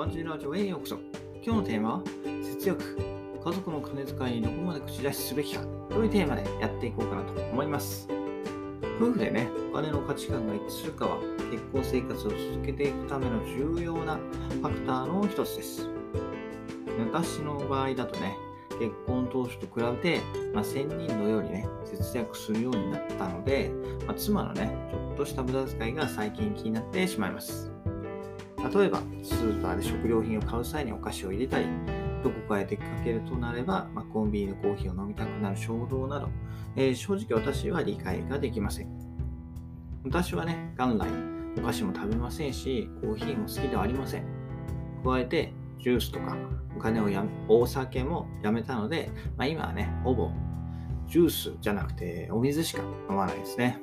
感じラジオへようこそ。今日のテーマは、節約。家族の金遣いにどこまで口出しすべきかというテーマでやっていこうかなと思います。夫婦でね、お金の価値観が一致するかは、結婚生活を続けていくための重要なファクターの一つです。私の場合だとね、結婚当初と比べて、まあ、1000人のようにね、節約するようになったので、まあ、妻のね、ちょっとした無駄遣いが最近気になってしまいます。例えば、スーパーで食料品を買う際にお菓子を入れたり、どこかへ出かけるとなれば、まあ、コンビニのコーヒーを飲みたくなる衝動など、えー、正直私は理解ができません。私はね、元来、お菓子も食べませんし、コーヒーも好きではありません。加えて、ジュースとかお金をやお酒もやめたので、まあ、今はね、ほぼジュースじゃなくてお水しか飲まないですね。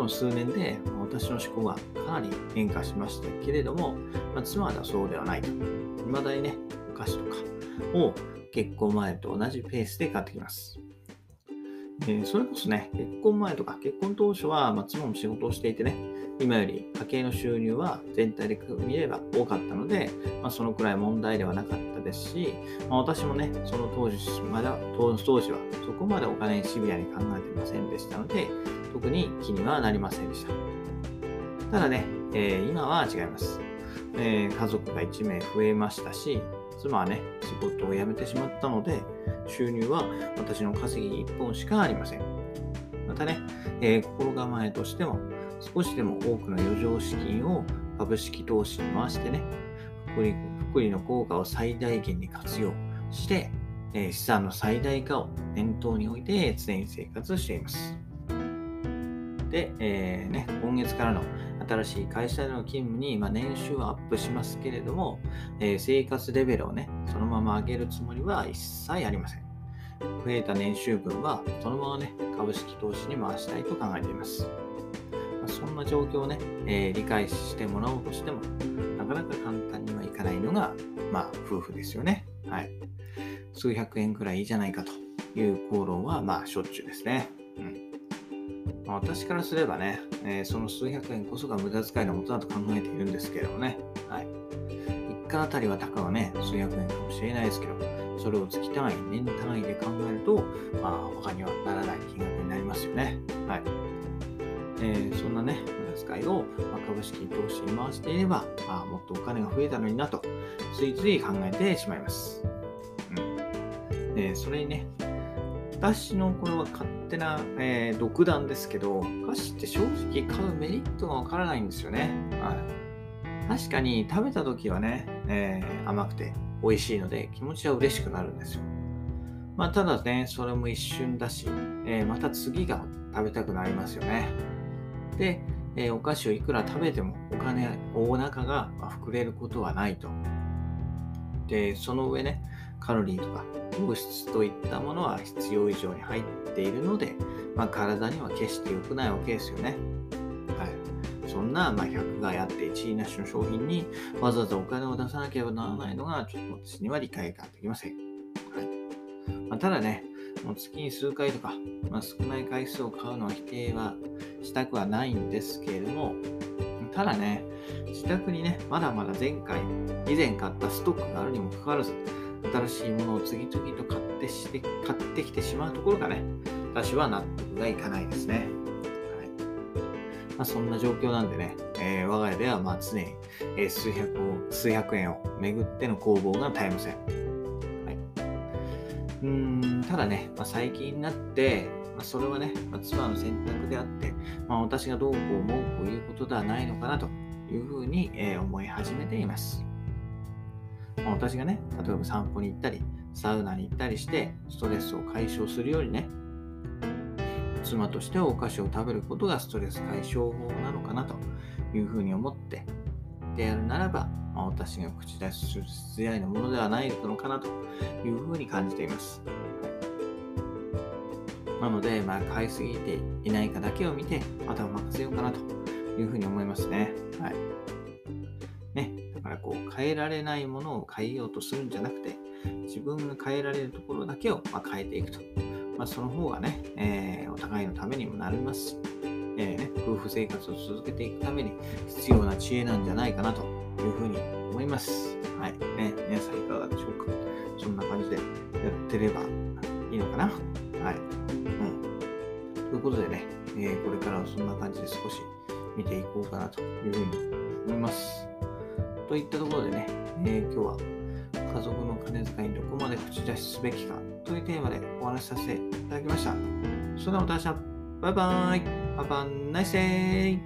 後の数年で私の思考はかなり変化しましたけれども、まあ、妻はそうではないと。未だにね、お菓子とかを結婚前と同じペースで買ってきます。え、それこそね、結婚前とか結婚当初は、ま、妻も仕事をしていてね、今より家計の収入は全体で見れば多かったので、まあ、そのくらい問題ではなかったですし、まあ、私もね、その当時まだ当時はそこまでお金にシビアに考えてませんでしたので、特に気にはなりませんでした。ただね、えー、今は違います、えー、家族が1名増えましたし、妻はね、仕事を辞めてしまったので、収入は私の稼ぎ1本しかありません。またね、えー、心構えとしても、少しでも多くの余剰資金を株式投資に回してね、福利福利の効果を最大限に活用して、え、資産の最大化を念頭に置いて常に生活しています。で、えー、ね、今月からの新しい会社での勤務に、まあ、年収はアップしますけれども、えー、生活レベルをね、そのまま上げるつもりは一切ありません。増えた年収分はそのままね、株式投資に回したいと考えています。まあ、そんな状況をね、えー、理解してもらおうとしても、なかなか簡単にはいかないのが、まあ、夫婦ですよね。はい。数百円くらいいいじゃないかという口論は、まあ、しょっちゅうですね。うん。まあ、私からすればね、えー、その数百円こそが無駄遣いのもとだと考えているんですけれどもね。はい。1回あたりはたかはね、数百円かもしれないですけど、それを月単位、年単位で考えると、まあ、他にはならない金額になりますよね。はい。えー、そんなね、無駄遣いを、まあ、株式投資に回していれば、まあ、もっとお金が増えたのになと、ついつい考えてしまいます。うん。で、それにね、私のこれは勝手な、えー、独断ですけど、菓子って正直買うメリットがわからないんですよね。はい。確かに食べた時はね、えー、甘くて美味しいので気持ちは嬉しくなるんですよ。まあ、ただね、それも一瞬だし、えー、また次が食べたくなりますよね。で、えー、お菓子をいくら食べてもお金、お腹が膨れることはないと。で、その上ね、カロリーとか糖質といったものは必要以上に入っているので、まあ、体には決して良くないわけですよね。はい。そんな、まあ、100がやって1位なしの商品にわざわざお金を出さなければならないのが、ちょっと私には理解ができません。はい。まあ、ただね、もう月に数回とか、まあ、少ない回数を買うのは否定はしたくはないんですけれども、ただね、自宅にね、まだまだ前回、以前買ったストックがあるにもかかわらず、新しいものを次々と買ってして買ってきてしまうところがね、私は納得がいかないですね。はいまあ、そんな状況なんでね、えー、我が家ではまあ常に、えー、数百を数百円を巡っての攻防が絶えません。はい、うーんただね、まあ、最近になって、まあ、それはね、まあ、妻の選択であって、まあ、私がどうこう思うということではないのかなというふうに、えー、思い始めています。私がね、例えば散歩に行ったり、サウナに行ったりして、ストレスを解消するようにね、妻としてはお菓子を食べることがストレス解消法なのかなというふうに思って、であるならば、まあ、私が口出しする必要のものではないのかなというふうに感じています。なので、まあ、買いすぎていないかだけを見て、またお任せようかなというふうに思いますね。はい。ねこう変えられないものを変えようとするんじゃなくて、自分が変えられるところだけをま変えていくと。まあ、その方がね、えー、お互いのためにもなりますし、えーね、夫婦生活を続けていくために必要な知恵なんじゃないかなというふうに思います。はい。ね、皆さんいかがでしょうかそんな感じでやってればいいのかなはい。うん。ということでね、えーこれからはそんな感じで少し見ていこうかなというふうに思います。といったところでね、えー今日は家族の金遣いにどこまで口出しすべきかというテーマでお話しさせていただきました。それではまた明日、バイバーイ。ハバンナイスデイ